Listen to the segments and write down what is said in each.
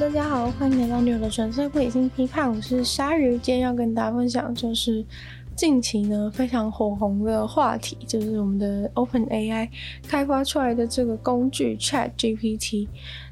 大家好，欢迎来到女的纯粹不理性批判，我是鲨鱼。今天要跟大家分享就是近期呢非常火红的话题，就是我们的 OpenAI 开发出来的这个工具 ChatGPT。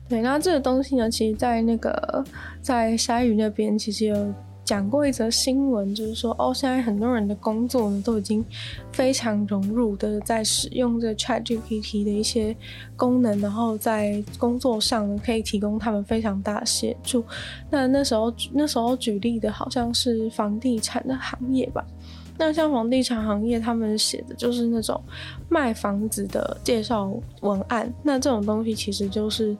对，那这个东西呢，其实在那个在鲨鱼那边其实有。讲过一则新闻，就是说，哦，现在很多人的工作呢都已经非常融入的在使用这 ChatGPT 的一些功能，然后在工作上呢可以提供他们非常大的协助。那那时候那时候举例的好像是房地产的行业吧。那像房地产行业，他们写的就是那种卖房子的介绍文案，那这种东西其实就是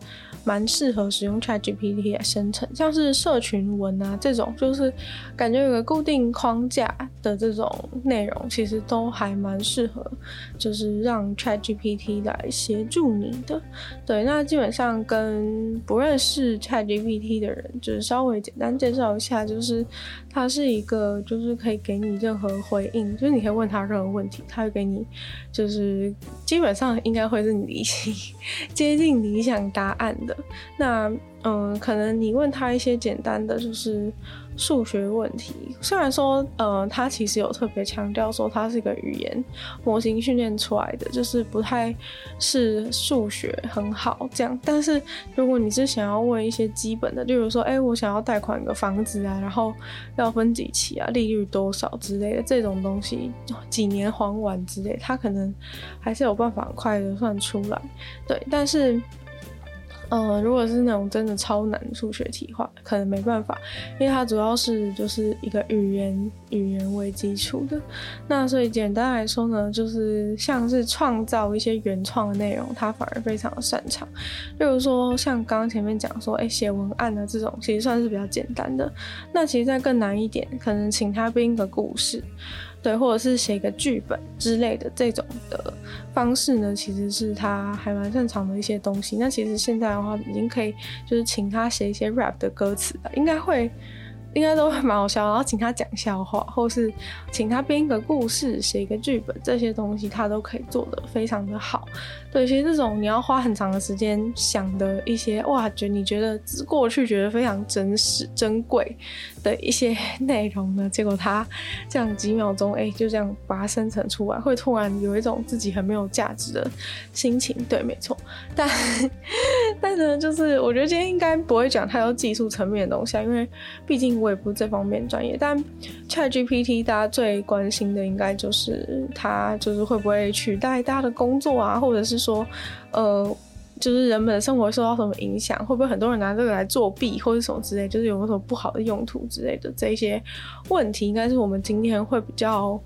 蛮适合使用 ChatGPT 来生成，像是社群文啊这种，就是感觉有个固定框架的这种内容，其实都还蛮适合，就是让 ChatGPT 来协助你的。对，那基本上跟不认识 ChatGPT 的人，就是稍微简单介绍一下，就是它是一个，就是可以给你任何。回应就是你可以问他任何问题，他会给你，就是基本上应该会是你理 想接近理想答案的。那嗯，可能你问他一些简单的就是数学问题，虽然说呃，他其实有特别强调说他是一个语言模型训练出来的，就是不太是数学很好这样。但是如果你是想要问一些基本的，例如说，哎、我想要贷款一个房子啊，然后要分几期啊，利率多少之类的这种东西，几年还完之类，他可能还是有办法快的算出来。对，但是。嗯，如果是那种真的超难数学题的话，可能没办法，因为它主要是就是一个语言语言为基础的。那所以简单来说呢，就是像是创造一些原创的内容，它反而非常的擅长。例如说，像刚刚前面讲说，哎、写文案的这种，其实算是比较简单的。那其实再更难一点，可能请他编一个故事。对，或者是写一个剧本之类的这种的方式呢，其实是他还蛮擅长的一些东西。那其实现在的话，已经可以就是请他写一些 rap 的歌词了，应该会。应该都会蛮好笑，然后请他讲笑话，或是请他编一个故事、写一个剧本，这些东西他都可以做得非常的好。对，其实这种你要花很长的时间想的一些，哇，觉你觉得过去觉得非常真实、珍贵的一些内容呢，结果他这样几秒钟，哎，就这样把它生成出来，会突然有一种自己很没有价值的心情。对，没错。但但是呢，就是我觉得今天应该不会讲太多技术层面的东西，因为毕竟。我也不是这方面专业，但 ChatGPT 大家最关心的应该就是它就是会不会取代大家的工作啊，或者是说，呃，就是人们的生活受到什么影响，会不会很多人拿这个来作弊或者什么之类，就是有没有什么不好的用途之类的这些问题，应该是我们今天会比较。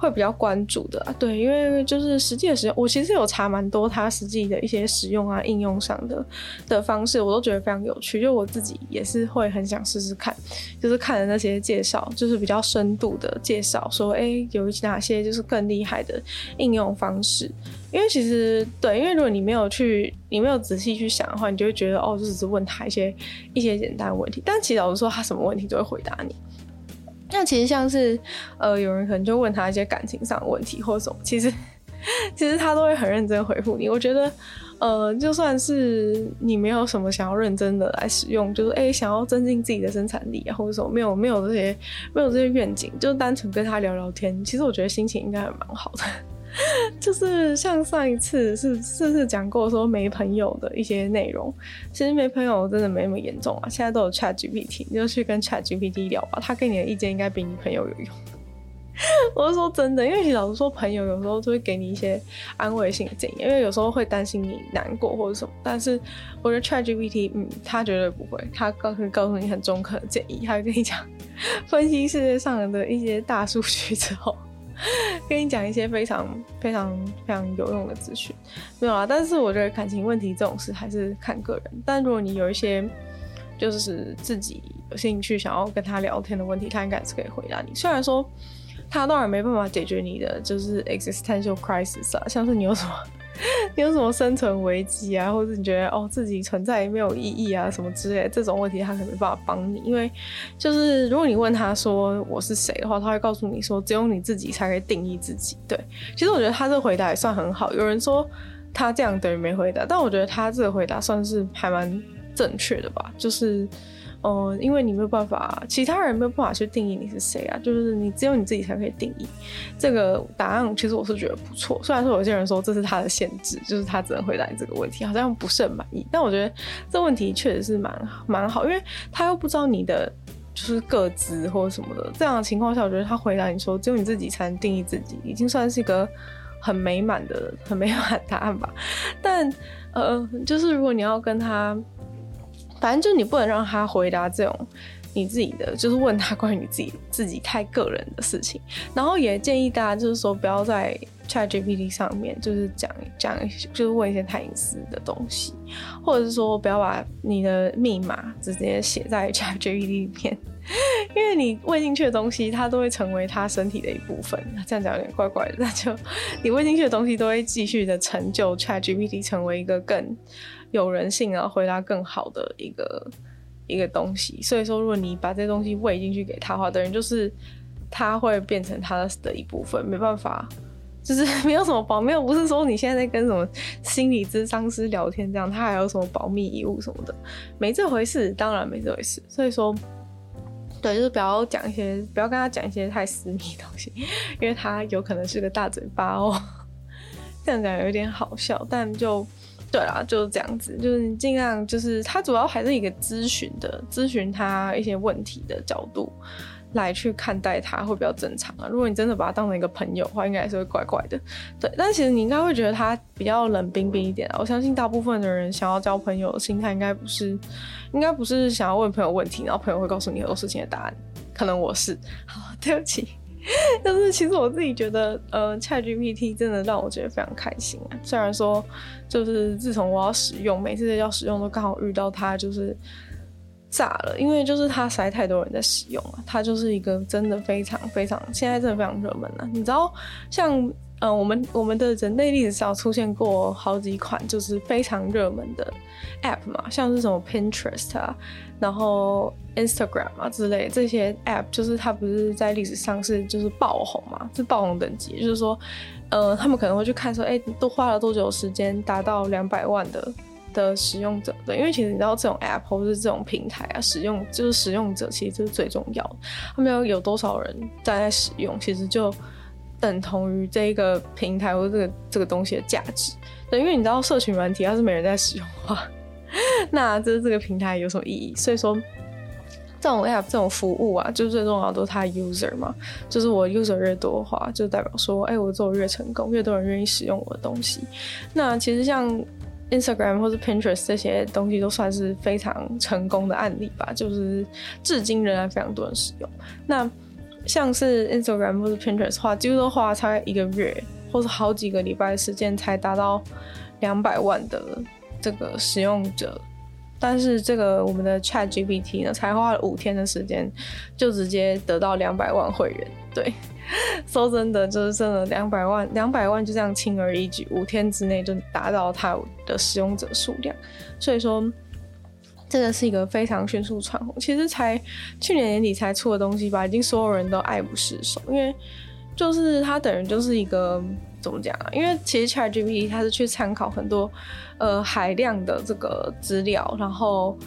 会比较关注的啊，对，因为就是实际的使用，我其实有查蛮多它实际的一些使用啊、应用上的的方式，我都觉得非常有趣。就我自己也是会很想试试看，就是看了那些介绍，就是比较深度的介绍，说哎，有哪些就是更厉害的应用方式。因为其实对，因为如果你没有去，你没有仔细去想的话，你就会觉得哦，就只是问他一些一些简单的问题，但其实老实说，他什么问题都会回答你。那其实像是，呃，有人可能就问他一些感情上的问题或者什么，其实，其实他都会很认真回复你。我觉得，呃，就算是你没有什么想要认真的来使用，就是哎、想要增进自己的生产力啊，或者说没有没有这些没有这些愿景，就单纯跟他聊聊天，其实我觉得心情应该还蛮好的。就是像上一次是是是讲过说没朋友的一些内容，其实没朋友真的没那么严重啊。现在都有 ChatGPT，你就去跟 ChatGPT 聊吧，他给你的意见应该比你朋友有用。我是说真的，因为你老实说，朋友有时候就会给你一些安慰性的建议，因为有时候会担心你难过或者什么。但是我觉得 ChatGPT，嗯，他绝对不会，他告诉告诉你很中肯的建议，他会跟你讲 分析世界上的一些大数据之后。跟你讲一些非常非常非常有用的资讯，没有啊。但是我觉得感情问题这种事还是看个人。但如果你有一些就是自己有兴趣想要跟他聊天的问题，他应该是可以回答你。虽然说他当然没办法解决你的就是 existential crisis 啊，像是你有什么。你有什么生存危机啊，或者你觉得哦自己存在也没有意义啊，什么之类这种问题，他可能没办法帮你，因为就是如果你问他说我是谁的话，他会告诉你说只有你自己才可以定义自己。对，其实我觉得他这个回答也算很好。有人说他这样等于没回答，但我觉得他这个回答算是还蛮正确的吧，就是。嗯，因为你没有办法，其他人没有办法去定义你是谁啊，就是你只有你自己才可以定义这个答案。其实我是觉得不错，虽然说有些人说这是他的限制，就是他只能回答你这个问题，好像不是很满意。但我觉得这问题确实是蛮蛮好，因为他又不知道你的就是个资或者什么的。这样的情况下，我觉得他回答你说只有你自己才能定义自己，已经算是一个很美满的、很美满答案吧。但呃，就是如果你要跟他。反正就你不能让他回答这种你自己的，就是问他关于你自己自己太个人的事情。然后也建议大家就是说不要在 ChatGPT 上面就是讲讲，就是问一些太隐私的东西，或者是说不要把你的密码直接写在 ChatGPT 里面，因为你喂进去的东西它都会成为他身体的一部分。这样讲有点怪怪的，那就你喂进去的东西都会继续的成就 ChatGPT 成为一个更。有人性啊，回答更好的一个一个东西。所以说，如果你把这东西喂进去给他的话，等于就是他会变成他的一部分，没办法，就是 没有什么保密，不是说你现在在跟什么心理咨商师聊天这样，他还有什么保密义务什么的，没这回事，当然没这回事。所以说，对，就是不要讲一些，不要跟他讲一些太私密的东西，因为他有可能是个大嘴巴哦。这样讲有点好笑，但就。对啦，就是这样子，就是你尽量就是他主要还是一个咨询的，咨询他一些问题的角度来去看待他会比较正常啊。如果你真的把他当成一个朋友的话，应该还是会怪怪的。对，但其实你应该会觉得他比较冷冰冰一点啊。我相信大部分的人想要交朋友的心态应该不是，应该不是想要问朋友问题，然后朋友会告诉你很多事情的答案。可能我是，好，对不起。但是其实我自己觉得，呃，ChatGPT 真的让我觉得非常开心啊。虽然说，就是自从我要使用，每次要使用都刚好遇到它，就是炸了，因为就是它塞太多人在使用了。它就是一个真的非常非常，现在真的非常热门了。你知道，像。嗯、我们我们的人类历史上出现过好几款就是非常热门的 App 嘛，像是什么 Pinterest 啊，然后 Instagram 啊之类这些 App，就是它不是在历史上是就是爆红嘛，是爆红等级，就是说，呃，他们可能会去看说，哎、都花了多久时间达到两百万的的使用者对？因为其实你知道这种 App 或是这种平台啊，使用就是使用者其实就是最重要的，他们要有多少人在在使用，其实就。等同于这一个平台或者这个这个东西的价值，对，因为你知道社群软体要是没人在使用的话，那这这个平台有什么意义？所以说，这种 app 这种服务啊，就是最重要都是它 user 嘛，就是我 user 越多的话，就代表说，哎、我做越成功，越多人愿意使用我的东西。那其实像 Instagram 或是 Pinterest 这些东西都算是非常成功的案例吧，就是至今仍然非常多人使用。那像是 Instagram 或者 Pinterest 的话，几乎都花了差一个月或者好几个礼拜的时间才达到两百万的这个使用者，但是这个我们的 ChatGPT 呢，才花了五天的时间就直接得到两百万会员。对，说真的，就是真的两百万，两百万就这样轻而易举，五天之内就达到它的使用者数量，所以说。这个是一个非常迅速窜红，其实才去年年底才出的东西吧，已经所有人都爱不释手。因为就是它等于就是一个怎么讲啊？因为其实 ChatGPT 它是去参考很多呃海量的这个资料，然后。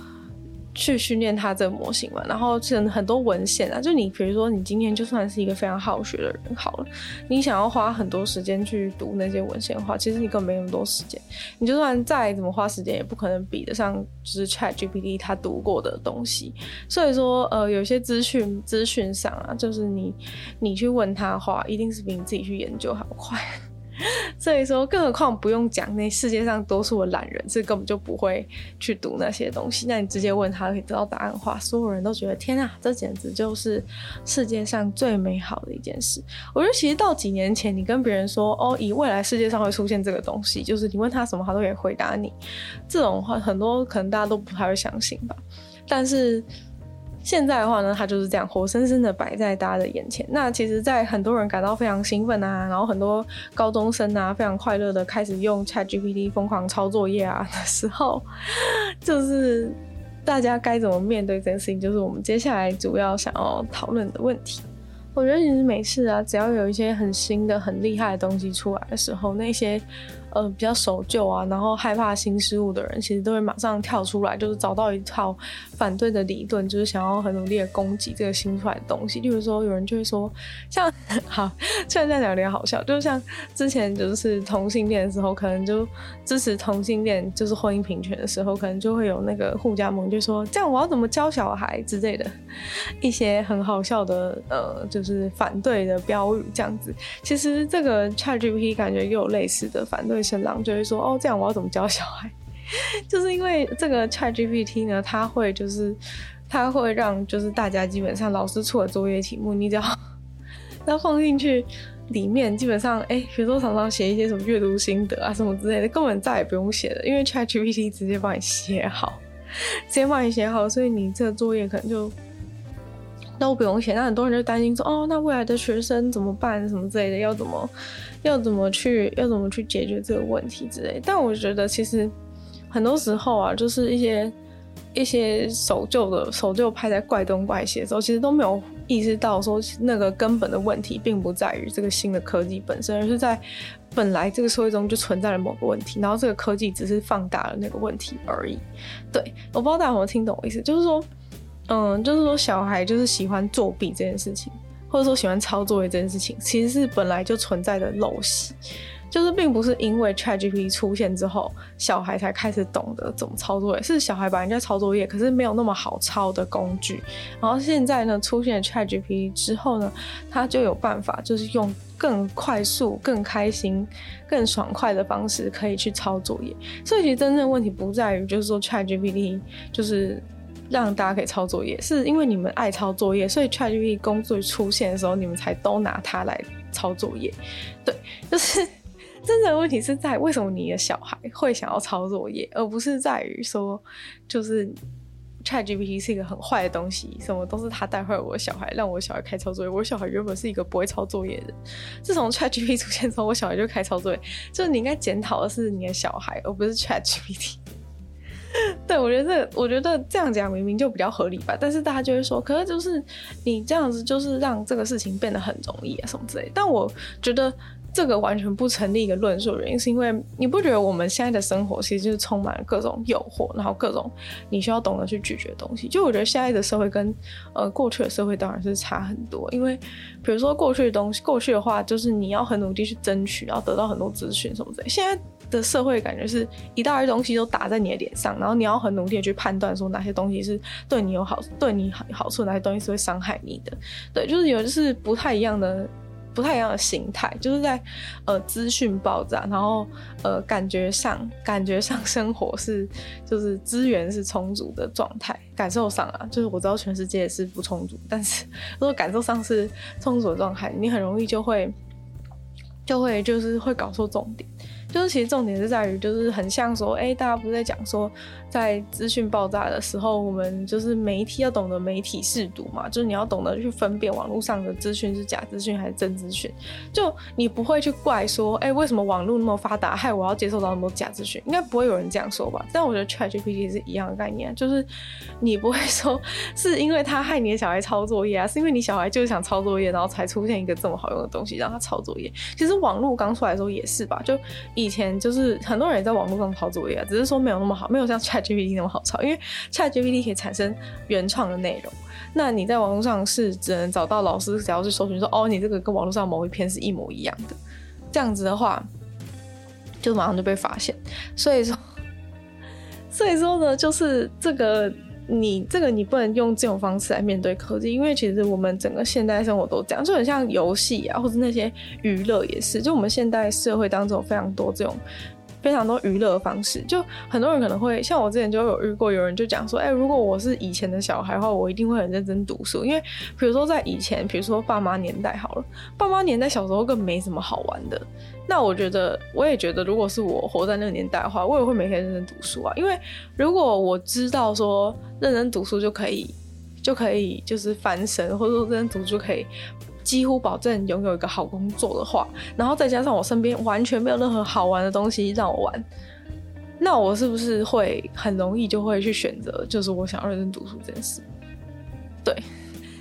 去训练它这个模型嘛，然后很很多文献啊，就你比如说你今天就算是一个非常好学的人好了，你想要花很多时间去读那些文献的话，其实你根本没那么多时间。你就算再怎么花时间，也不可能比得上就是 ChatGPT 它读过的东西。所以说，呃，有些资讯资讯上啊，就是你你去问他的话，一定是比你自己去研究还要快。所以说，更何况不用讲，那世界上多数的懒人是根本就不会去读那些东西。那你直接问他可以得到答案的话，所有人都觉得天啊，这简直就是世界上最美好的一件事。我觉得其实到几年前，你跟别人说哦，以未来世界上会出现这个东西，就是你问他什么，他都可以回答你。这种话很多可能大家都不太会相信吧，但是。现在的话呢，它就是这样活生生的摆在大家的眼前。那其实，在很多人感到非常兴奋啊，然后很多高中生啊非常快乐的开始用 ChatGPT 疯狂抄作业啊的时候，就是大家该怎么面对这件事情，就是我们接下来主要想要讨论的问题。我觉得其实每次啊，只要有一些很新的、很厉害的东西出来的时候，那些呃比较守旧啊，然后害怕新事物的人，其实都会马上跳出来，就是找到一套反对的理论，就是想要很努力的攻击这个新出来的东西。例如说，有人就会说，像 好，现在这样有点好笑，就像之前就是同性恋的时候，可能就支持同性恋，就是婚姻平权的时候，可能就会有那个护家盟就说，这样我要怎么教小孩之类的，一些很好笑的呃，就是反对的标语这样子。其实这个 ChatGPT 感觉也有类似的反对声浪，就会说哦，这样我要怎么教小孩？就是因为这个 ChatGPT 呢，它会就是它会让就是大家基本上老师出的作业题目，你只要要放进去里面，基本上哎，比如说常常写一些什么阅读心得啊什么之类的，根本再也不用写了，因为 ChatGPT 直接帮你写好，直接帮你写好，所以你这个作业可能就。都不用写，那很多人就担心说，哦，那未来的学生怎么办？什么之类的，要怎么，要怎么去，要怎么去解决这个问题之类。但我觉得其实很多时候啊，就是一些一些守旧的守旧派在怪东怪西的时候，其实都没有意识到说那个根本的问题并不在于这个新的科技本身，而是在本来这个社会中就存在了某个问题，然后这个科技只是放大了那个问题而已。对，我不知道大家有没有听懂我意思，就是说。嗯，就是说小孩就是喜欢作弊这件事情，或者说喜欢抄作业这件事情，其实是本来就存在的陋习，就是并不是因为 ChatGPT 出现之后，小孩才开始懂得怎么抄作业，是小孩本来就在抄作业，可是没有那么好抄的工具，然后现在呢，出现 ChatGPT 之后呢，他就有办法，就是用更快速、更开心、更爽快的方式可以去抄作业，所以其实真正的问题不在于就是说 ChatGPT 就是。让大家可以抄作业，是因为你们爱抄作业，所以 ChatGPT 工具出现的时候，你们才都拿它来抄作业。对，就是真正的问题是在为什么你的小孩会想要抄作业，而不是在于说，就是 ChatGPT 是一个很坏的东西，什么都是他带坏我的小孩，让我小孩开抄作业。我小孩原本是一个不会抄作业的人，自从 ChatGPT 出现之后，我小孩就开抄作业。就是你应该检讨的是你的小孩，而不是 ChatGPT。对，我觉得这，我觉得这样讲明明就比较合理吧，但是大家就会说，可是就是你这样子就是让这个事情变得很容易啊什么之类。但我觉得这个完全不成立一个论述，原因是因为你不觉得我们现在的生活其实就是充满了各种诱惑，然后各种你需要懂得去拒绝的东西。就我觉得现在的社会跟呃过去的社会当然是差很多，因为比如说过去的东西，过去的话就是你要很努力去争取，然后得到很多资讯什么之类。现在。的社会感觉是一大堆东西都打在你的脸上，然后你要很努力的去判断说哪些东西是对你有好、对你好好处，哪些东西是会伤害你的。对，就是有就是不太一样的、不太一样的形态，就是在呃资讯爆炸，然后呃感觉上感觉上生活是就是资源是充足的状态，感受上啊，就是我知道全世界是不充足，但是如果感受上是充足的状态，你很容易就会就会就是会搞错重点。就是其实重点是在于，就是很像说，哎、大家不是在讲说，在资讯爆炸的时候，我们就是媒体要懂得媒体试读嘛，就是你要懂得去分辨网络上的资讯是假资讯还是真资讯。就你不会去怪说，哎、为什么网络那么发达，害我要接受到那么多假资讯？应该不会有人这样说吧？但我觉得 ChatGPT 是一样的概念，就是你不会说是因为他害你的小孩抄作业啊，是因为你小孩就是想抄作业，然后才出现一个这么好用的东西让他抄作业。其实网络刚出来的时候也是吧，就以前就是很多人也在网络上抄作业啊，只是说没有那么好，没有像 Chat GPT 那么好抄。因为 ChatGPT 可以产生原创的内容，那你在网络上是只能找到老师只要是搜寻说，哦，你这个跟网络上某一篇是一模一样的，这样子的话，就马上就被发现。所以说，所以说呢，就是这个你这个你不能用这种方式来面对科技，因为其实我们整个现代生活都这样，就很像游戏啊，或者那些娱乐也是，就我们现代社会当中有非常多这种。非常多娱乐方式，就很多人可能会像我之前就有遇过，有人就讲说，哎、如果我是以前的小孩的话，我一定会很认真读书，因为比如说在以前，比如说爸妈年代好了，爸妈年代小时候更没什么好玩的。那我觉得，我也觉得，如果是我活在那个年代的话，我也会每天认真读书啊，因为如果我知道说认真读书就可以，就可以就是翻身，或者说认真读书就可以。几乎保证拥有一个好工作的话，然后再加上我身边完全没有任何好玩的东西让我玩，那我是不是会很容易就会去选择，就是我想要认真读书这件事？对。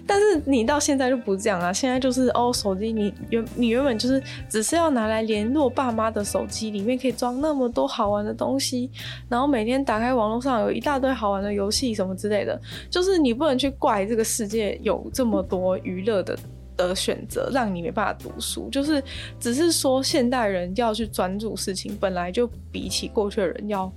但是你到现在就不这样啊，现在就是哦，手机你原你原本就是只是要拿来联络爸妈的手机，里面可以装那么多好玩的东西，然后每天打开网络上有一大堆好玩的游戏什么之类的，就是你不能去怪这个世界有这么多娱乐的的选择，让你没办法读书，就是只是说现代人要去专注事情，本来就比起过去的人要。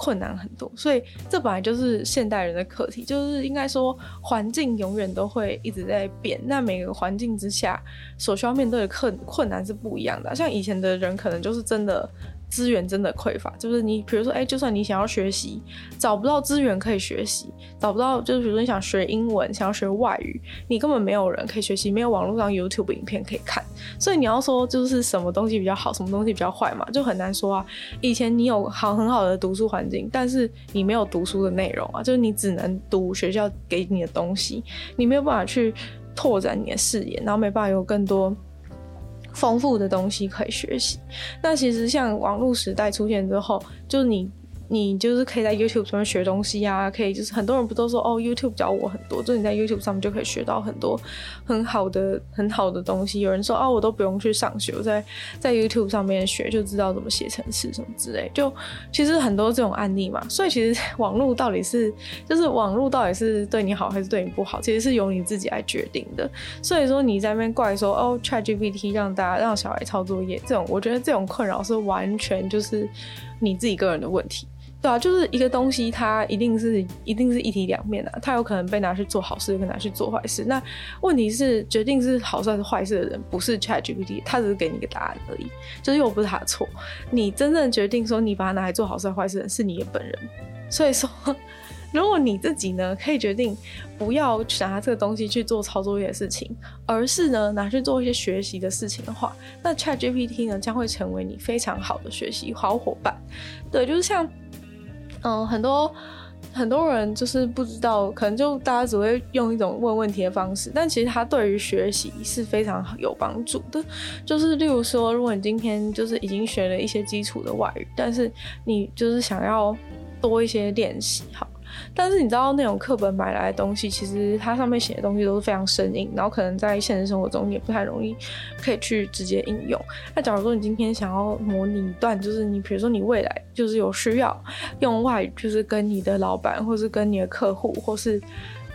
困难很多，所以这本来就是现代人的课题，就是应该说环境永远都会一直在变，那每个环境之下所需要面对的困困难是不一样的。像以前的人可能就是真的。资源真的匮乏，就是你比如说，哎、就算你想要学习，找不到资源可以学习，找不到，就是比如说你想学英文，想要学外语，你根本没有人可以学习，没有网络上 YouTube 影片可以看，所以你要说就是什么东西比较好，什么东西比较坏嘛，就很难说啊。以前你有好很好的读书环境，但是你没有读书的内容啊，就是你只能读学校给你的东西，你没有办法去拓展你的视野，然后没办法有更多。丰富的东西可以学习。那其实像网络时代出现之后，就是你。你就是可以在 YouTube 上面学东西啊，可以就是很多人不都说哦，YouTube 教我很多，就是你在 YouTube 上面就可以学到很多很好的很好的东西。有人说哦，我都不用去上学，我在在 YouTube 上面学就知道怎么写程式什么之类。就其实很多这种案例嘛，所以其实 网络到底是就是网络到底是对你好还是对你不好，其实是由你自己来决定的。所以说你在那边怪说哦，ChatGPT 让大家让小孩抄作业这种，我觉得这种困扰是完全就是你自己个人的问题。对啊，就是一个东西，它一定是一定是一体两面的啊，它有可能被拿去做好事，也可能拿去做坏事。那问题是决定是好事还是坏事的人，不是 ChatGPT，他只是给你一个答案而已，就是又不是他的错。你真正决定说你把它拿来做好事还是坏事的人，是你的本人。所以说，如果你自己呢可以决定不要拿这个东西去做抄作业的事情，而是呢拿去做一些学习的事情的话，那 ChatGPT 呢将会成为你非常好的学习好伙伴。对，就是像。嗯，很多很多人就是不知道，可能就大家只会用一种问问题的方式，但其实它对于学习是非常有帮助的。就是例如说，如果你今天就是已经学了一些基础的外语，但是你就是想要多一些练习，好。但是你知道那种课本买来的东西，其实它上面写的东西都是非常生硬，然后可能在现实生活中也不太容易可以去直接应用。那假如说你今天想要模拟一段，就是你比如说你未来就是有需要用外语，就是跟你的老板，或是跟你的客户，或是。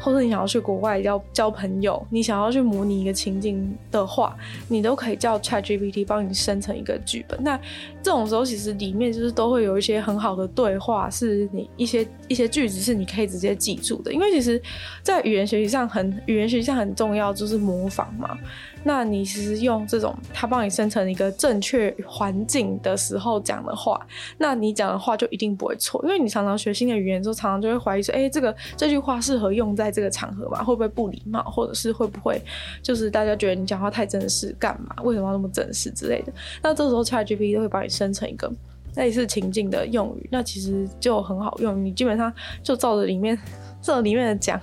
或是你想要去国外要交朋友，你想要去模拟一个情境的话，你都可以叫 ChatGPT 帮你生成一个剧本。那这种时候其实里面就是都会有一些很好的对话，是你一些一些句子是你可以直接记住的。因为其实，在语言学习上很语言学习上很重要，就是模仿嘛。那你其实用这种，他帮你生成一个正确环境的时候讲的话，那你讲的话就一定不会错。因为你常常学新的语言之后，常常就会怀疑说，哎、这个这句话适合用在这个场合吗？会不会不礼貌？或者是会不会就是大家觉得你讲话太正式，干嘛？为什么要那么正式之类的？那这时候 ChatGPT 都会帮你生成一个类似情境的用语，那其实就很好用。你基本上就照着里面这里面的讲，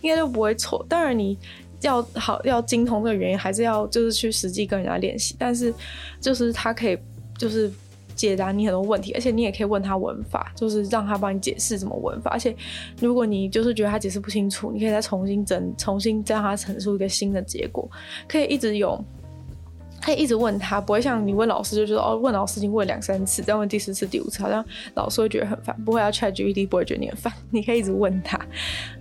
应该就不会错。当然你。要好要精通这个原因，还是要就是去实际跟人家练习。但是就是他可以就是解答你很多问题，而且你也可以问他文法，就是让他帮你解释怎么文法。而且如果你就是觉得他解释不清楚，你可以再重新整，重新让他陈述一个新的结果，可以一直有。可以一直问他，不会像你问老师就觉得哦，问老师已经问两三次，再问第四次、第五次，好像老师会觉得很烦。不会要 ChatGPT 不会觉得你很烦，你可以一直问他。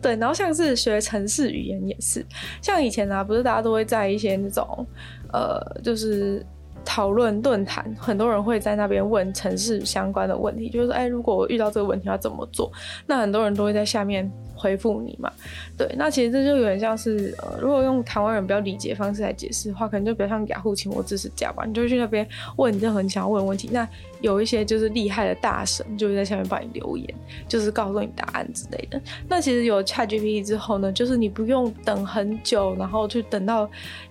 对，然后像是学城市语言也是，像以前啊，不是大家都会在一些那种呃，就是讨论论坛，很多人会在那边问城市相关的问题，就是说，哎，如果我遇到这个问题要怎么做？那很多人都会在下面。回复你嘛，对，那其实这就有点像是，呃，如果用台湾人比较理解的方式来解释的话，可能就比较像雅虎请我支持家吧，你就去那边问任何你想要问的问题，那有一些就是厉害的大神就会在下面帮你留言，就是告诉你答案之类的。那其实有 ChatGPT 之后呢，就是你不用等很久，然后去等到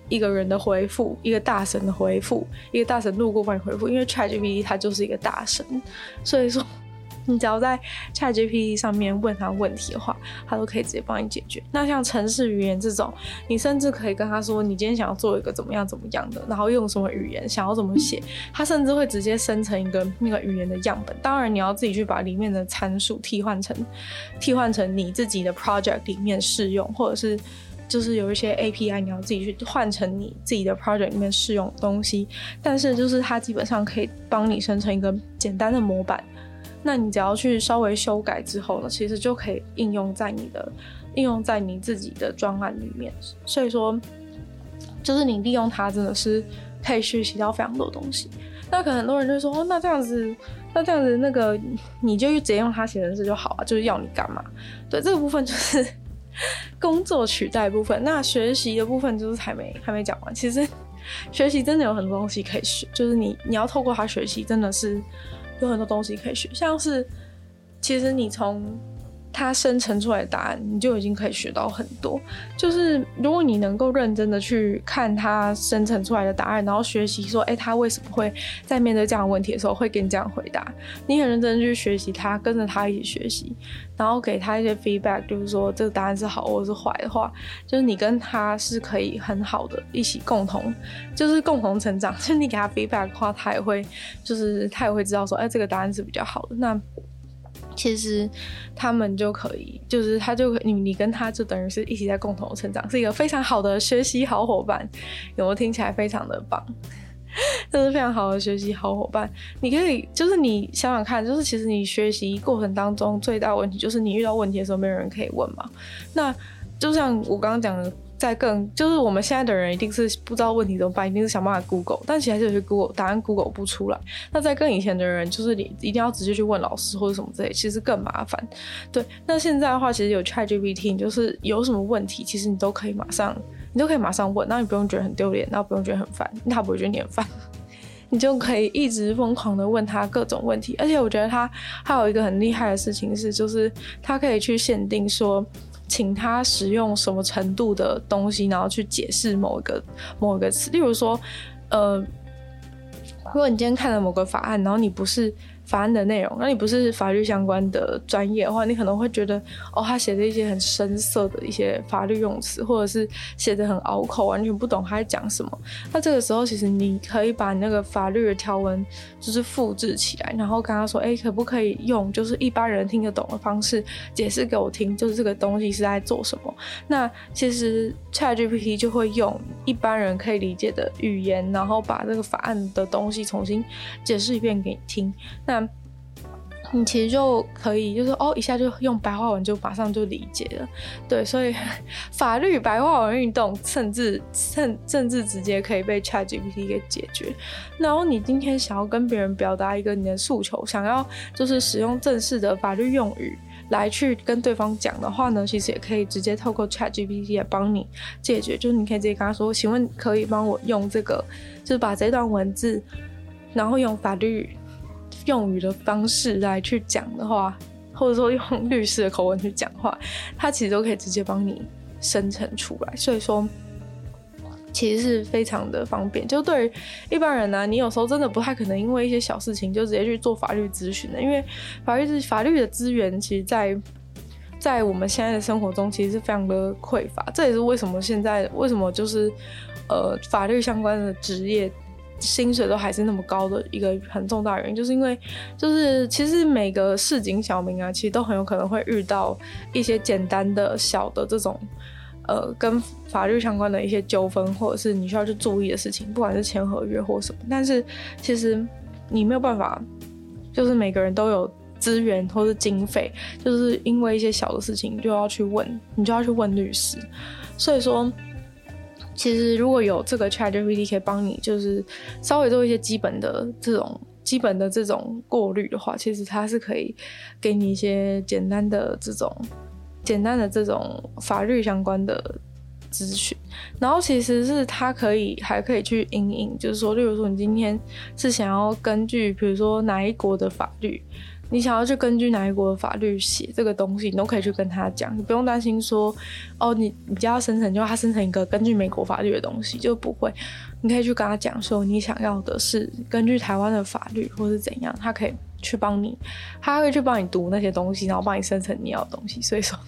一个人的回复，一个大神的回复，一个大神路过帮你回复，因为 ChatGPT 它就是一个大神，所以说。你只要在 ChatGPT 上面问他问题的话，他都可以直接帮你解决。那像程式语言这种，你甚至可以跟他说，你今天想要做一个怎么样怎么样的，然后用什么语言，想要怎么写，他甚至会直接生成一个那个语言的样本。当然，你要自己去把里面的参数替换成替换成你自己的 project 里面适用，或者是就是有一些 API 你要自己去换成你自己的 project 里面适用的东西，但是就是它基本上可以帮你生成一个简单的模板，那你只要去稍微修改之后呢，其实就可以应用在你的应用在你自己的专案里面。所以说，就是你利用它真的是可以学习到非常多东西。那可能很多人就说，哦，那这样子，那这样子那个你就直接用它写程式就好了，就是要你干嘛？对，这个部分就是。工作取代部分，那学习的部分就是还没还没讲完。其实 学习真的有很多东西可以学，就是你你要透过它学习，真的是有很多东西可以学。像是其实你从它生成出来的答案，你就已经可以学到很多。就是如果你能够认真的去看它生成出来的答案，然后学习说，哎，它为什么会在面对这样的问题的时候会给你这样回答？你很认真去学习它，跟着它一起学习，然后给他一些 feedback，就是说这个答案是好或是坏的话，就是你跟他是可以很好的一起共同，就是共同成长。就是你给他 feedback 的话，他也会，就是他也会知道说，哎，这个答案是比较好的。那。其实他们就可以，就是他就你你跟他就等于是一起在共同成长，是一个非常好的学习好伙伴。有没有听起来非常的棒？这是非常好的学习好伙伴。你可以就是你想想看，就是其实你学习过程当中最大问题就是你遇到问题的时候没有人可以问嘛。那就像我刚刚讲的。在更就是我们现在的人一定是不知道问题怎么办，一定是想办法 Google，但其实还是有些 Google 答案 Google 不出来。那在更以前的人，就是你一定要直接去问老师或者什么之类，其实更麻烦。对，那现在的话，其实有 ChatGPT，就是有什么问题，其实你都可以马上，你都可以马上问，那你不用觉得很丢脸，那不用觉得很烦，他不会觉得你很烦，你就可以一直疯狂的问他各种问题。而且我觉得他还有一个很厉害的事情是，就是他可以去限定说。请他使用什么程度的东西，然后去解释某个某个词。例如说，呃，如果你今天看了某个法案，然后你不是。法案的内容，那你不是法律相关的专业的话，你可能会觉得，哦，他写的一些很生涩的一些法律用词，或者是写的很拗口，完全不懂他在讲什么。那这个时候，其实你可以把你那个法律的条文就是复制起来，然后跟他说，哎，可不可以用就是一般人听得懂的方式解释给我听，就是这个东西是在做什么？那其实 ChatGPT 就会用一般人可以理解的语言，然后把这个法案的东西重新解释一遍给你听。那你其实就可以，就是哦，一下就用白话文就马上就理解了，对，所以 法律白话文运动，甚至甚甚至直接可以被 ChatGPT 给解决。然后你今天想要跟别人表达一个你的诉求，想要就是使用正式的法律用语来去跟对方讲的话呢，其实也可以直接透过 ChatGPT 来帮你解决。就是你可以直接跟他说，请问可以帮我用这个，就是把这段文字，然后用法律。用语的方式来去讲的话，或者说用律师的口吻去讲话，它其实都可以直接帮你生成出来。所以说，其实是非常的方便。就对于一般人呢、啊，你有时候真的不太可能因为一些小事情就直接去做法律咨询的，因为法律是法律的资源，其实在在我们现在的生活中其实是非常的匮乏。这也是为什么现在为什么就是呃法律相关的职业。薪水都还是那么高的一个很重大原因，就是因为，就是其实每个市井小民啊，其实都很有可能会遇到一些简单的小的这种，呃，跟法律相关的一些纠纷，或者是你需要去注意的事情，不管是签合约或什么。但是其实你没有办法，就是每个人都有资源或是经费，就是因为一些小的事情就要去问，你就要去问律师，所以说。其实如果有这个 ChatGPT 可以帮你，就是稍微做一些基本的这种基本的这种过滤的话，其实它是可以给你一些简单的这种简单的这种法律相关的咨询。然后其实是它可以还可以去因应，就是说，例如说你今天是想要根据比如说哪一国的法律。你想要去根据哪一国的法律写这个东西，你都可以去跟他讲，你不用担心说，哦，你你叫他生成，就他生成一个根据美国法律的东西就不会。你可以去跟他讲说，你想要的是根据台湾的法律，或是怎样，他可以去帮你，他会去帮你读那些东西，然后帮你生成你要的东西。所以说，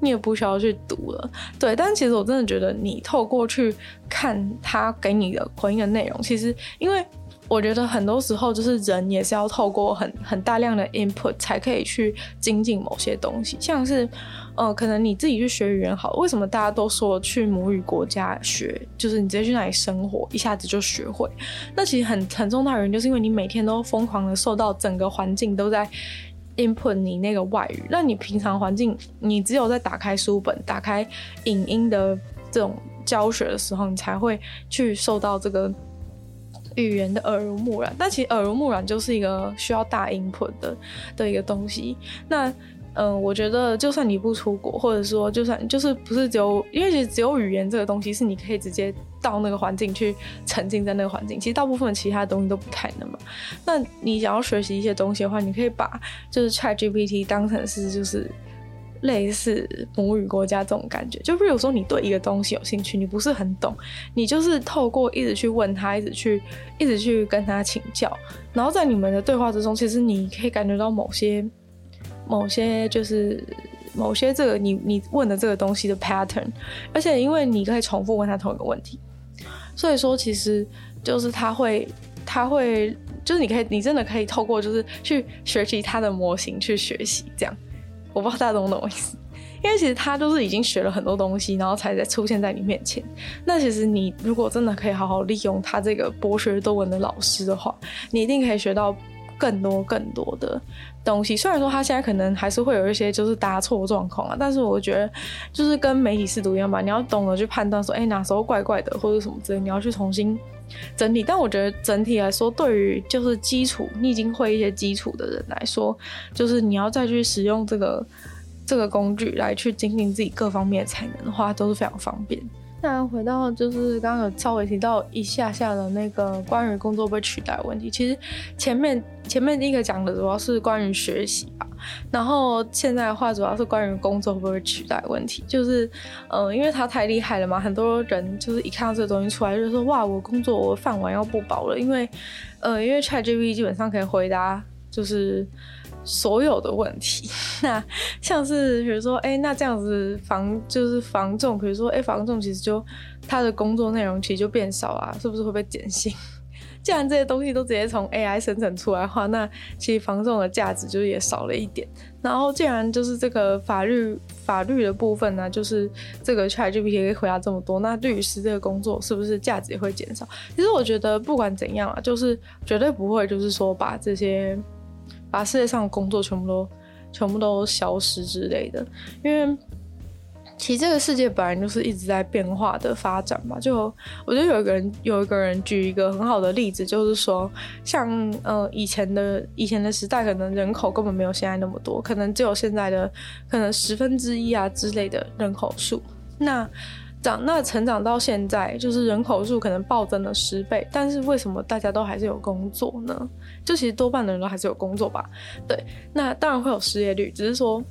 你也不需要去读了。对，但其实我真的觉得，你透过去看他给你的回应的内容，其实因为。我觉得很多时候就是人也是要透过很很大量的 input 才可以去精进某些东西，像是，呃，可能你自己去学语言好，为什么大家都说去母语国家学，就是你直接去那里生活，一下子就学会？那其实很很重大原因就是因为你每天都疯狂的受到整个环境都在 input 你那个外语，那你平常环境你只有在打开书本、打开影音的这种教学的时候，你才会去受到这个。语言的耳濡目染，但其实耳濡目染就是一个需要大 input 的的一个东西。那嗯、我觉得就算你不出国，或者说就算就是不是只有，因为其实只有语言这个东西是你可以直接到那个环境去沉浸在那个环境。其实大部分其他的东西都不太能嘛。那你想要学习一些东西的话，你可以把就是 ChatGPT 当成是就是。类似母语国家这种感觉，就比如说你对一个东西有兴趣，你不是很懂，你就是透过一直去问他，一直去，一直去跟他请教，然后在你们的对话之中，其实你可以感觉到某些、某些就是某些这个你你问的这个东西的 pattern，而且因为你可以重复问他同一个问题，所以说其实就是他会，他会，就是你可以，你真的可以透过就是去学习他的模型去学习这样。我不知道大家懂不懂我意思，因为其实他就是已经学了很多东西，然后才在出现在你面前。那其实你如果真的可以好好利用他这个博学多闻的老师的话，你一定可以学到更多更多的东西。虽然说他现在可能还是会有一些就是答错状况啊，但是我觉得就是跟媒体试读一样吧，你要懂得去判断说，哎，哪时候怪怪的或者什么之类，你要去重新整理。但我觉得整体来说，对于就是基础，你已经会一些基础的人来说，就是你要再去使用这个这个工具来去精进自己各方面的才能的话，都是非常方便。那回到就是刚刚有稍微提到一下下的那个关于工作被取代问题，其实前面前面第一个讲的主要是关于学习吧，然后现在的话主要是关于工作会不会取代问题，就是嗯、呃，因为它太厉害了嘛，很多人就是一看到这个东西出来，就说哇，我工作我饭碗要不保了，因为呃，因为 ChatGPT 基本上可以回答就是。所有的问题，那像是比如说，哎、那这样子防就是防重，比如说，哎、欸，房仲其实就他的工作内容其实就变少啊，是不是会被减薪？既然这些东西都直接从 AI 生成出来的话，那其实防重的价值就是也少了一点。然后，既然就是这个法律法律的部分呢、就是这个 ChatGPT 可以回答这么多，那律师这个工作是不是价值也会减少？其实我觉得不管怎样啊，就是绝对不会就是说把这些。把世界上的工作全部都全部都消失之类的，因为其实这个世界本来就是一直在变化的发展嘛。就我觉得有一个人有一个人举一个很好的例子，就是说像呃以前的以前的时代，可能人口根本没有现在那么多，可能只有现在的可能十分之一啊之类的人口数。那长那成长到现在，就是人口数可能暴增了十倍，但是为什么大家都还是有工作呢？就其实多半的人都还是有工作吧。对，那当然会有失业率，只是说，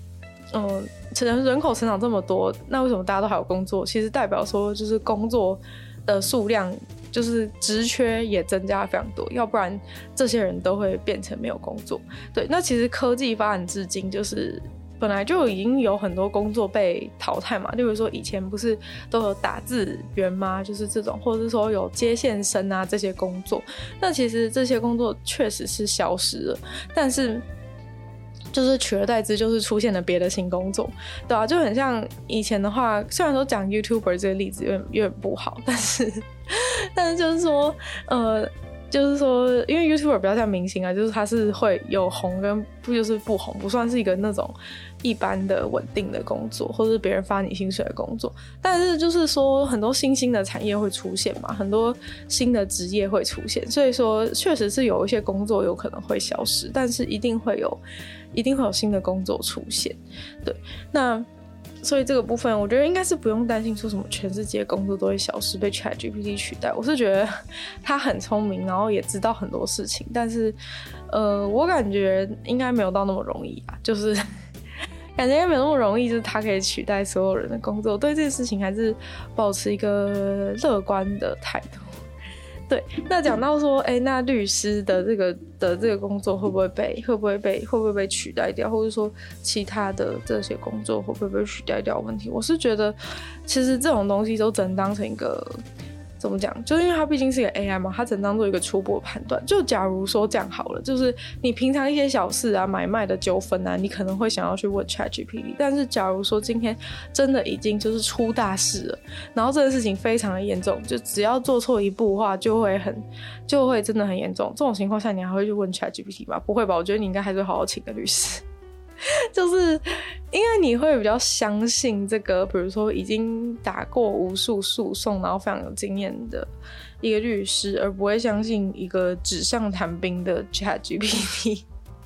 嗯，成人口成长这么多，那为什么大家都还有工作？其实代表说，就是工作的数量，就是职缺也增加非常多，要不然这些人都会变成没有工作。对，那其实科技发展至今，就是。本来就已经有很多工作被淘汰嘛，例如说以前不是都有打字员吗？就是这种，或者是说有接线生啊这些工作，那其实这些工作确实是消失了，但是就是取而代之就是出现了别的新工作，对啊，就很像以前的话，虽然说讲 YouTuber 这个例子有点有点不好，但是但是就是说，呃。就是说，因为 YouTuber 比较像明星啊，就是他是会有红跟不就是不红，不算是一个那种一般的稳定的工作，或者是别人发你薪水的工作。但是就是说，很多新兴的产业会出现嘛，很多新的职业会出现，所以说确实是有一些工作有可能会消失，但是一定会有，一定会有新的工作出现。对，那。所以这个部分，我觉得应该是不用担心说什么全世界工作都会消失，被 ChatGPT 取代。我是觉得他很聪明，然后也知道很多事情，但是，呃，我感觉应该没有到那么容易啊，就是感觉也没那么容易，就是他可以取代所有人的工作。对这件事情还是保持一个乐观的态度。对，那讲到说，哎，那律师的这个的这个工作会不会被会不会被会不会被取代掉，或者说其他的这些工作会不会被取代掉？问题，我是觉得，其实这种东西都只能当成一个怎么讲？就是因为它毕竟是一个 AI 嘛，它只能当做一个初步判断。就假如说这样好了，就是你平常一些小事啊、买卖的纠纷啊，你可能会想要去问 ChatGPT。但是假如说今天真的已经就是出大事了，然后这件事情非常的严重，就只要做错一步的话，就会很就会真的很严重。这种情况下，你还会去问 ChatGPT 吗？不会吧？我觉得你应该还是会好好请个律师。就是因为你会比较相信这个，比如说已经打过无数诉讼，然后非常有经验的一个律师，而不会相信一个纸上谈兵的 ChatGPT。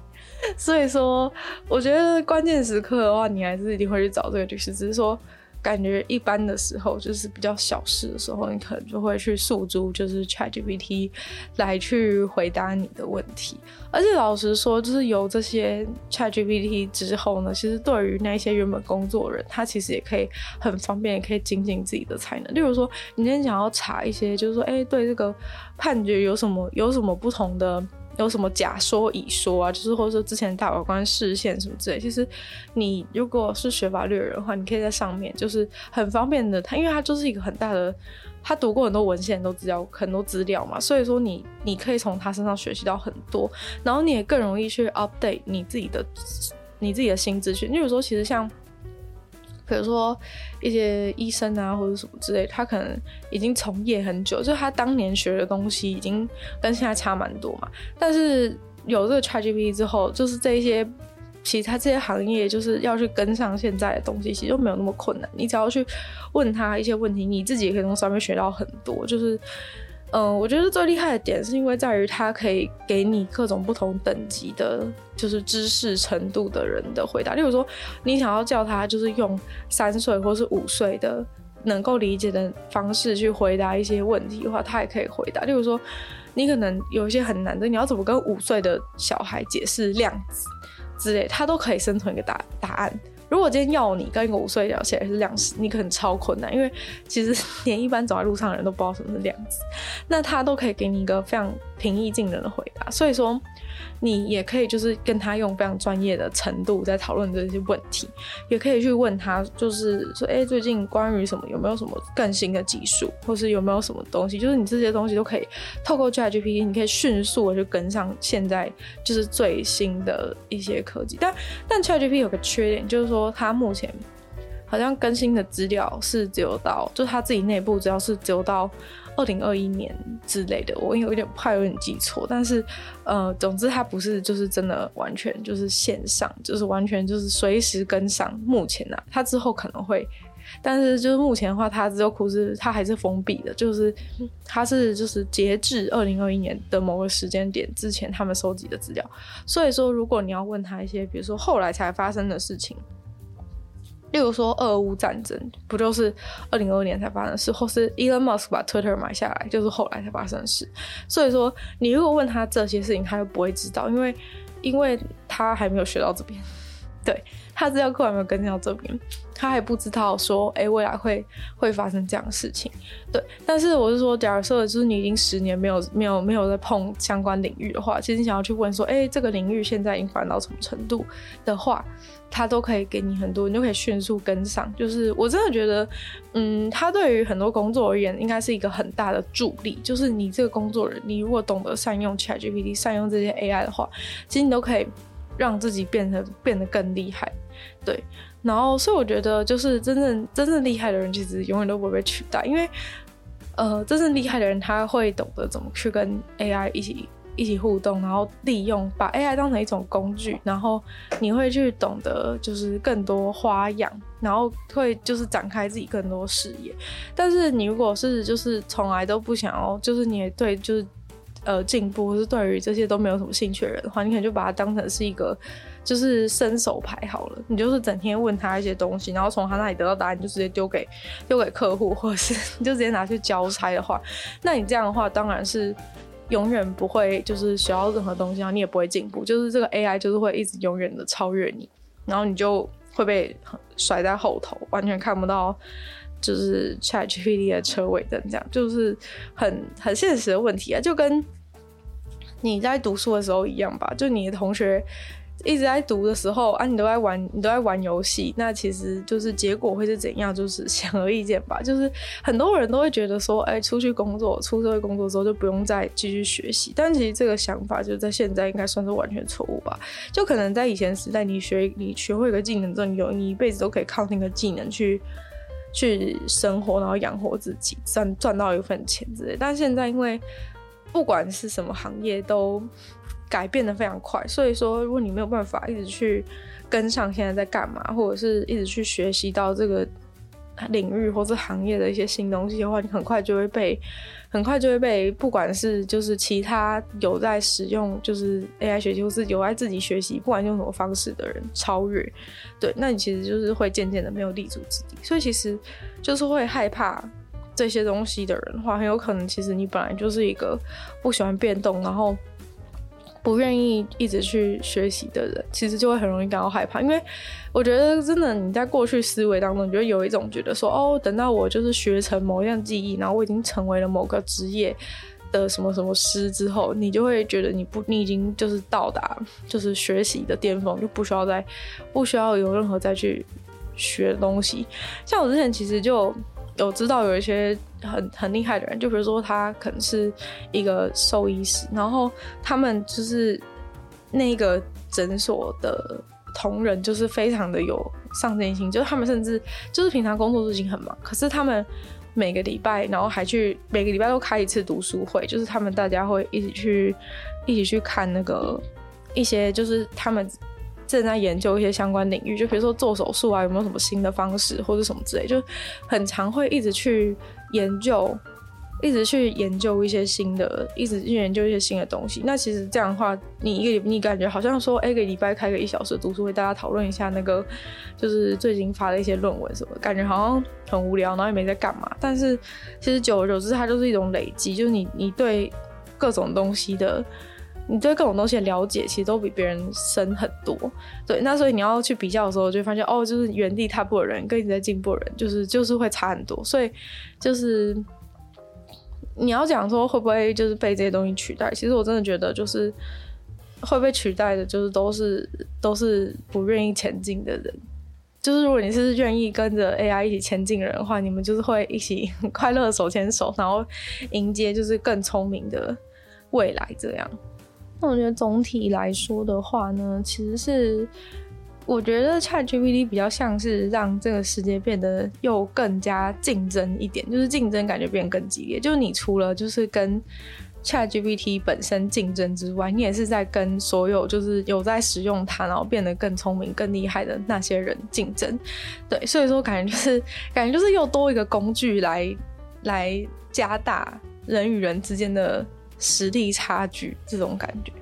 所以说，我觉得关键时刻的话，你还是一定会去找这个律师，只是说。感觉一般的时候，就是比较小事的时候，你可能就会去诉诸就是 ChatGPT 来去回答你的问题。而且老实说，就是有这些 ChatGPT 之后呢，其实对于那些原本工作人，他其实也可以很方便，也可以精进自己的才能。例如说，你今天想要查一些，就是说，哎，对这个判决有什么有什么不同的。有什么假说乙说啊，就是或者说之前大法官释宪什么之类，其实你如果是学法律的人的话，你可以在上面就是很方便的，他因为他就是一个很大的，他读过很多文献，都知道很多资料嘛，所以说你你可以从他身上学习到很多，然后你也更容易去 update 你自己的你自己的新资讯，例如说其实像。比如说一些医生啊，或者什么之类，他可能已经从业很久，就他当年学的东西已经跟现在差蛮多嘛。但是有这个 ChatGPT 之后，就是这一些其他这些行业，就是要去跟上现在的东西，其实就没有那么困难。你只要去问他一些问题，你自己也可以从上面学到很多，就是。嗯，我觉得最厉害的点是因为在于它可以给你各种不同等级的，就是知识程度的人的回答。例如说，你想要叫他就是用三岁或是五岁的能够理解的方式去回答一些问题的话，他也可以回答。例如说，你可能有一些很难的，你要怎么跟五岁的小孩解释量子之类，他都可以生成一个答答案。如果今天要你跟一个五岁聊起来是量子，你可能超困难，因为其实连一般走在路上的人都不知道什么是量子，那他都可以给你一个非常平易近人的回答，所以说。你也可以就是跟他用非常专业的程度在讨论这些问题，也可以去问他，就是说，哎、最近关于什么有没有什么更新的技术，或是有没有什么东西，就是你这些东西都可以透过 ChatGPT，你可以迅速的去跟上现在就是最新的一些科技。但但 ChatGPT 有个缺点，就是说它目前好像更新的资料是只有到，就它自己内部资料是只有到。二零二一年之类的，我有点怕有点记错，但是，呃，总之它不是就是真的完全就是线上，就是完全就是随时跟上。目前呢、啊，它之后可能会，但是就是目前的话，它只有库是它还是封闭的，就是它是就是截至二零二一年的某个时间点之前他们收集的资料。所以说，如果你要问他一些，比如说后来才发生的事情。例如说，俄乌战争不就是二零二二年才发生的事，或是 Elon Musk 把 Twitter 买下来，就是后来才发生的事。所以说，你如果问他这些事情，他就不会知道，因为因为他还没有学到这边，对，他资料库还没有跟到这边，他还不知道说，哎、未来会会发生这样的事情。对，但是我是说，假如说就是你已经十年没有没有没有在碰相关领域的话，其实你想要去问说，哎、这个领域现在已经发展到什么程度的话。他都可以给你很多，你就可以迅速跟上。就是我真的觉得，嗯，他对于很多工作而言，应该是一个很大的助力。就是你这个工作人，你如果懂得善用 ChatGPT，善用这些 AI 的话，其实你都可以让自己变得变得更厉害。对，然后所以我觉得，就是真正真正厉害的人，其实永远都不会被取代，因为呃，真正厉害的人，他会懂得怎么去跟 AI 一起。一起互动，然后利用把 AI 当成一种工具，然后你会去懂得就是更多花样，然后会就是展开自己更多视野。但是你如果是就是从来都不想要，就是你也对就是呃进步，或是对于这些都没有什么兴趣的人的话，你可能就把它当成是一个就是伸手牌好了。你就是整天问他一些东西，然后从他那里得到答案，你就直接丢给丢给客户，或是你就直接拿去交差的话，那你这样的话当然是。永远不会就是学到任何东西，然后你也不会进步，就是这个 AI 就是会一直永远的超越你，然后你就会被甩在后头，完全看不到就是 ChatGPT 的车尾灯这样，就是很很现实的问题啊，就跟你在读书的时候一样吧，就你的同学一直在读的时候啊，你都在玩，你都在玩游戏，那其实就是结果会是怎样，就是显而易见吧。就是很多人都会觉得说，哎、出去工作，出社会工作之后就不用再继续学习。但其实这个想法就在现在应该算是完全错误吧。就可能在以前时代，你学你学会一个技能之后，你有你一辈子都可以靠那个技能去去生活，然后养活自己，赚赚到一份钱之类。但现在因为不管是什么行业都。改变的非常快，所以说，如果你没有办法一直去跟上现在在干嘛，或者是一直去学习到这个领域或者行业的一些新东西的话，你很快就会被，很快就会被，不管是就是其他有在使用就是 AI 学习，或是有在自己学习，不管用什么方式的人超越，对，那你其实就是会渐渐的没有立足之地，所以其实就是会害怕这些东西的人的话，很有可能其实你本来就是一个不喜欢变动，然后。不愿意一直去学习的人，其实就会很容易感到害怕，因为我觉得真的你在过去思维当中，你就会有一种觉得说，哦，等到我就是学成某一样技艺，然后我已经成为了某个职业的什么什么师之后，你就会觉得你不，你已经就是到达就是学习的巅峰，就不需要再不需要有任何再去学东西。像我之前其实就。有知道有一些很很厉害的人，就比如说他可能是一个兽医师，然后他们就是那个诊所的同仁，就是非常的有上进心，就是他们甚至就是平常工作都已经很忙，可是他们每个礼拜，然后还去每个礼拜都开一次读书会，就是他们大家会一起去一起去看那个一些就是他们。正在研究一些相关领域，就比如说做手术啊，有没有什么新的方式或者什么之类，就很常会一直去研究，一直去研究一些新的，一直去研究一些新的东西。那其实这样的话，你一个你感觉好像说，哎，个礼拜开个一小时读书会，大家讨论一下那个就是最近发的一些论文什么，感觉好像很无聊，然后也没在干嘛。但是其实久而久之，它就是一种累积，就是你你对各种东西的。你对各种东西的了解，其实都比别人深很多。对，那所以你要去比较的时候，就会发现哦，就是原地踏步的人跟你在进步的人，就是就是会差很多。所以就是你要讲说会不会就是被这些东西取代？其实我真的觉得就是会被取代的，就是都是都是不愿意前进的人。就是如果你是愿意跟着 AI 一起前进的人的话，你们就是会一起快乐的手牵手，然后迎接就是更聪明的未来这样。那我觉得总体来说的话呢，其实是我觉得 ChatGPT 比较像是让这个世界变得又更加竞争一点，就是竞争感觉变得更激烈。就是你除了就是跟 ChatGPT 本身竞争之外，你也是在跟所有就是有在使用它，然后变得更聪明、更厉害的那些人竞争。对，所以说感觉就是感觉就是又多一个工具来来加大人与人之间的。实力差距这种感觉，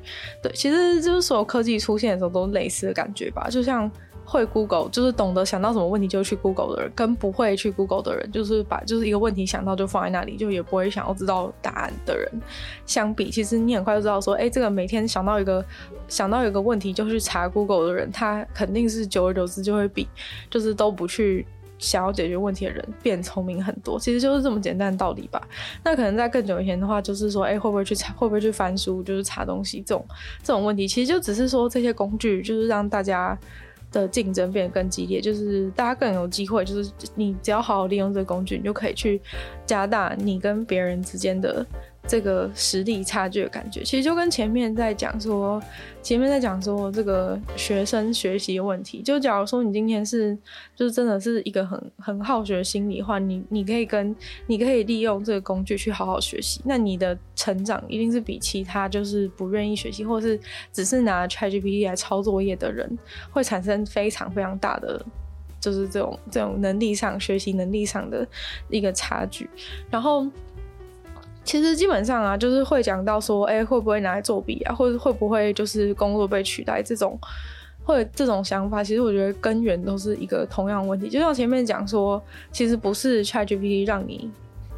对，其实就是所有科技出现的时候都类似的感觉吧。就像会 Google，就是懂得想到什么问题就去 Google 的人，跟不会去 Google 的人，就是把就是一个问题想到就放在那里，就也不会想要知道答案的人相比，其实你很快就知道说，哎，这个每天想到一个想到一个问题就去查 Google 的人，他肯定是久而久之就会比就是都不去。想要解决问题的人变聪明很多，其实就是这么简单的道理吧。那可能在更久以前的话，就是说，哎、会不会去查，会不会去翻书，就是查东西这种这种问题，其实就只是说这些工具就是让大家的竞争变得更激烈，就是大家更有机会，就是你只要好好利用这个工具，你就可以去加大你跟别人之间的。这个实力差距的感觉，其实就跟前面在讲说，前面在讲说这个学生学习的问题。就假如说你今天是，就是真的是一个很很好学心理的话，你你可以跟你可以利用这个工具去好好学习，那你的成长一定是比其他就是不愿意学习，或是只是拿 ChatGPT 来抄作业的人，会产生非常非常大的，就是这种这种能力上学习能力上的一个差距，然后。其实基本上啊，就是会讲到说，哎，会不会拿来作弊啊，或者会不会就是工作被取代这种，或者这种想法，其实我觉得根源都是一个同样问题。就像前面讲说，其实不是 ChatGPT 让你。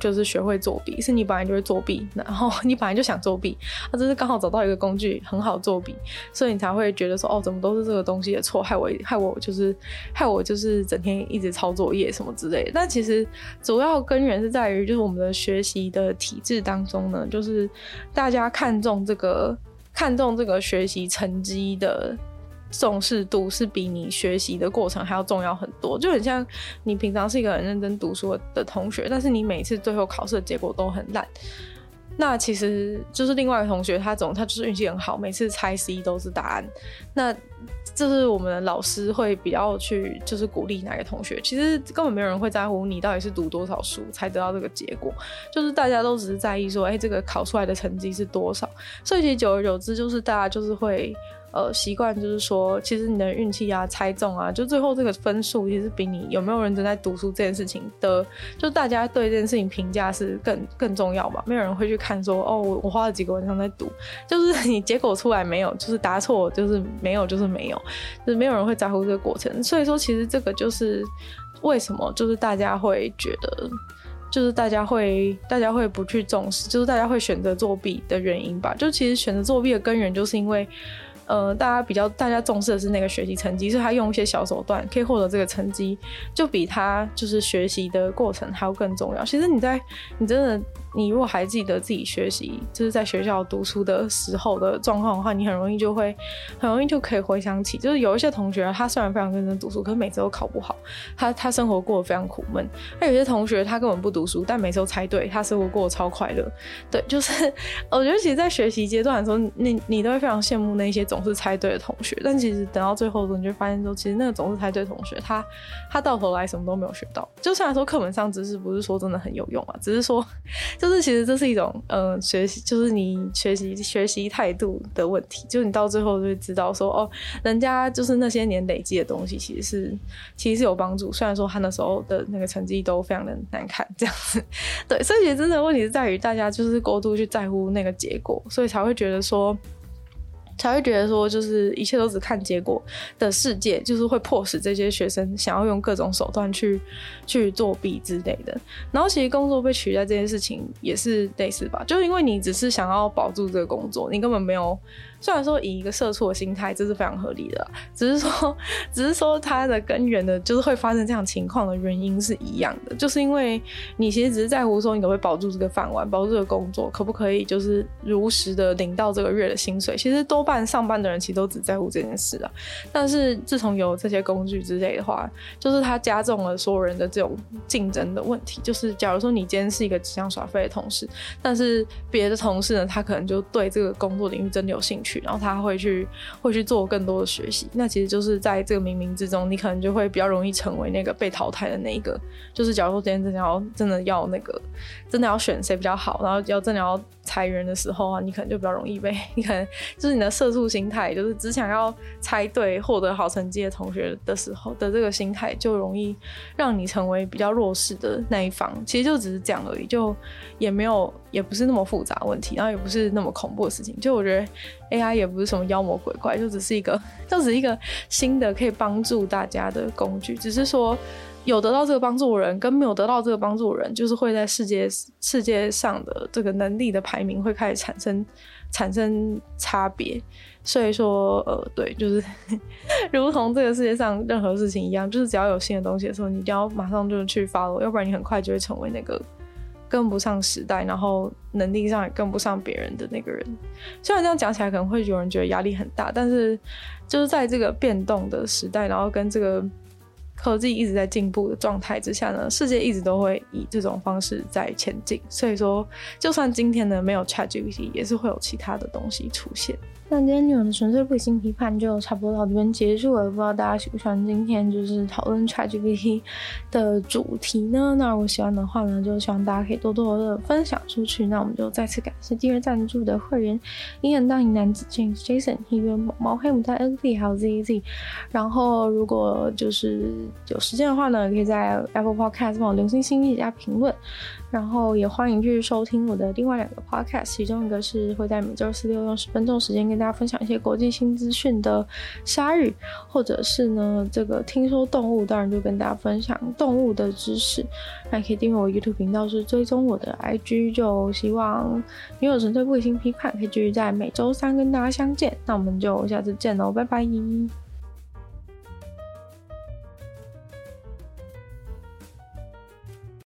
就是学会作弊，是你本来就会作弊，然后 你本来就想作弊，啊，只是刚好找到一个工具很好作弊，所以你才会觉得说，哦，怎么都是这个东西的错，害我害我就是害我就是整天一直抄作业什么之类的。但其实主要根源是在于，就是我们的学习的体制当中呢，就是大家看重这个看重这个学习成绩的重视度是比你学习的过程还要重要很多，就很像你平常是一个很认真读书的同学，但是你每次最后考试的结果都很烂。那其实就是另外一个同学，他总他就是运气很好，每次猜 C 都是答案。那这是我们的老师会比较去就是鼓励哪个同学，其实根本没有人会在乎你到底是读多少书才得到这个结果，就是大家都只是在意说，哎、这个考出来的成绩是多少。所以其实久而久之，就是大家就是会。呃，习惯就是说，其实你的运气啊、猜中啊，就最后这个分数，其实比你有没有认真在读书这件事情的，就大家对这件事情评价是更更重要吧。没有人会去看说，哦，我我花了几个晚上在读，就是你结果出来没有，就是答错，就是没有，就是没有，就是没有人会在乎这个过程。所以说，其实这个就是为什么，就是大家会觉得，就是大家会大家会不去重视，就是大家会选择作弊的原因吧。就其实选择作弊的根源，就是因为。呃，大家比较大家重视的是那个学习成绩，是他用一些小手段可以获得这个成绩，就比他就是学习的过程还要更重要。其实你在你真的。你如果还记得自己学习就是在学校读书的时候的状况的话，你很容易就会很容易就可以回想起，就是有一些同学他虽然非常认真读书，可是每次都考不好，他他生活过得非常苦闷。那有些同学他根本不读书，但每次都猜对，他生活过得超快乐。对，就是 我觉得其实，在学习阶段的时候，你你都会非常羡慕那些总是猜对的同学，但其实等到最后的时候，你就发现说，其实那个总是猜对的同学，他他到头来什么都没有学到。就虽然说课本上知识不是说真的很有用啊，只是说。就是其实这是一种嗯、呃、学习，就是你学习学习态度的问题。就是你到最后就会知道说哦，人家就是那些年累积的东西，其实是其实是有帮助。虽然说他那时候的那个成绩都非常的难看，这样子。对，所以其实真的问题是在于大家就是过度去在乎那个结果，所以才会觉得说。才会觉得说，就是一切都只看结果的世界，就是会迫使这些学生想要用各种手段去去作弊之类的。然后，其实工作被取代这件事情也是类似吧，就是因为你只是想要保住这个工作，你根本没有。虽然说以一个社畜的心态，这是非常合理的，只是说，只是说它的根源的，就是会发生这样情况的原因是一样的，就是因为你其实只是在乎说你可不可以保住这个饭碗，保住这个工作，可不可以就是如实的领到这个月的薪水。其实多半上班的人其实都只在乎这件事啊。但是自从有这些工具之类的话，就是它加重了所有人的这种竞争的问题。就是假如说你今天是一个只想耍废的同事，但是别的同事呢，他可能就对这个工作领域真的有兴趣。然后他会去会去做更多的学习，那其实就是在这个冥冥之中，你可能就会比较容易成为那个被淘汰的那一个。就是假如说今天真的要真的要那个真的要选谁比较好，然后要真的要裁员的时候啊，你可能就比较容易被你可能就是你的社畜心态，就是只想要猜对获得好成绩的同学的时候的这个心态，就容易让你成为比较弱势的那一方。其实就只是这样而已，就也没有也不是那么复杂问题，然后也不是那么恐怖的事情。就我觉得 AI 也不是什么妖魔鬼怪，就只是一个就只是一个新的可以帮助大家的工具，只是说。有得到这个帮助的人跟没有得到这个帮助的人，就是会在世界世界上的这个能力的排名会开始产生产生差别。所以说，呃，对，就是 如同这个世界上任何事情一样，就是只要有新的东西的时候，你一定要马上就去 follow，要不然你很快就会成为那个跟不上时代，然后能力上也跟不上别人的那个人。虽然这样讲起来可能会有人觉得压力很大，但是就是在这个变动的时代，然后跟这个。科技一直在进步的状态之下呢，世界一直都会以这种方式在前进。所以说，就算今天呢没有 ChatGPT，也是会有其他的东西出现。那今天女友的纯粹不理性批判就差不多到这边结束了。不知道大家喜不喜欢今天就是讨论 ChatGPT 的主题呢？那如果喜欢的话呢，就希望大家可以多多的分享出去。那我们就再次感谢今日赞助的会员：银眼大龄男子 James Jason、黑渊毛毛黑牡丹 LZ 还有 ZZ。然后如果就是有时间的话呢，可以在 Apple Podcast 帮我留星星加评论。然后也欢迎继续收听我的另外两个 podcast，其中一个是会在每周四六用十分钟时间跟大家分享一些国际新资讯的鲨语，或者是呢这个听说动物，当然就跟大家分享动物的知识。那也可以订阅我 YouTube 频道，是追踪我的 IG。就希望女友纯粹不理性批判可以继续在每周三跟大家相见。那我们就下次见喽，拜拜。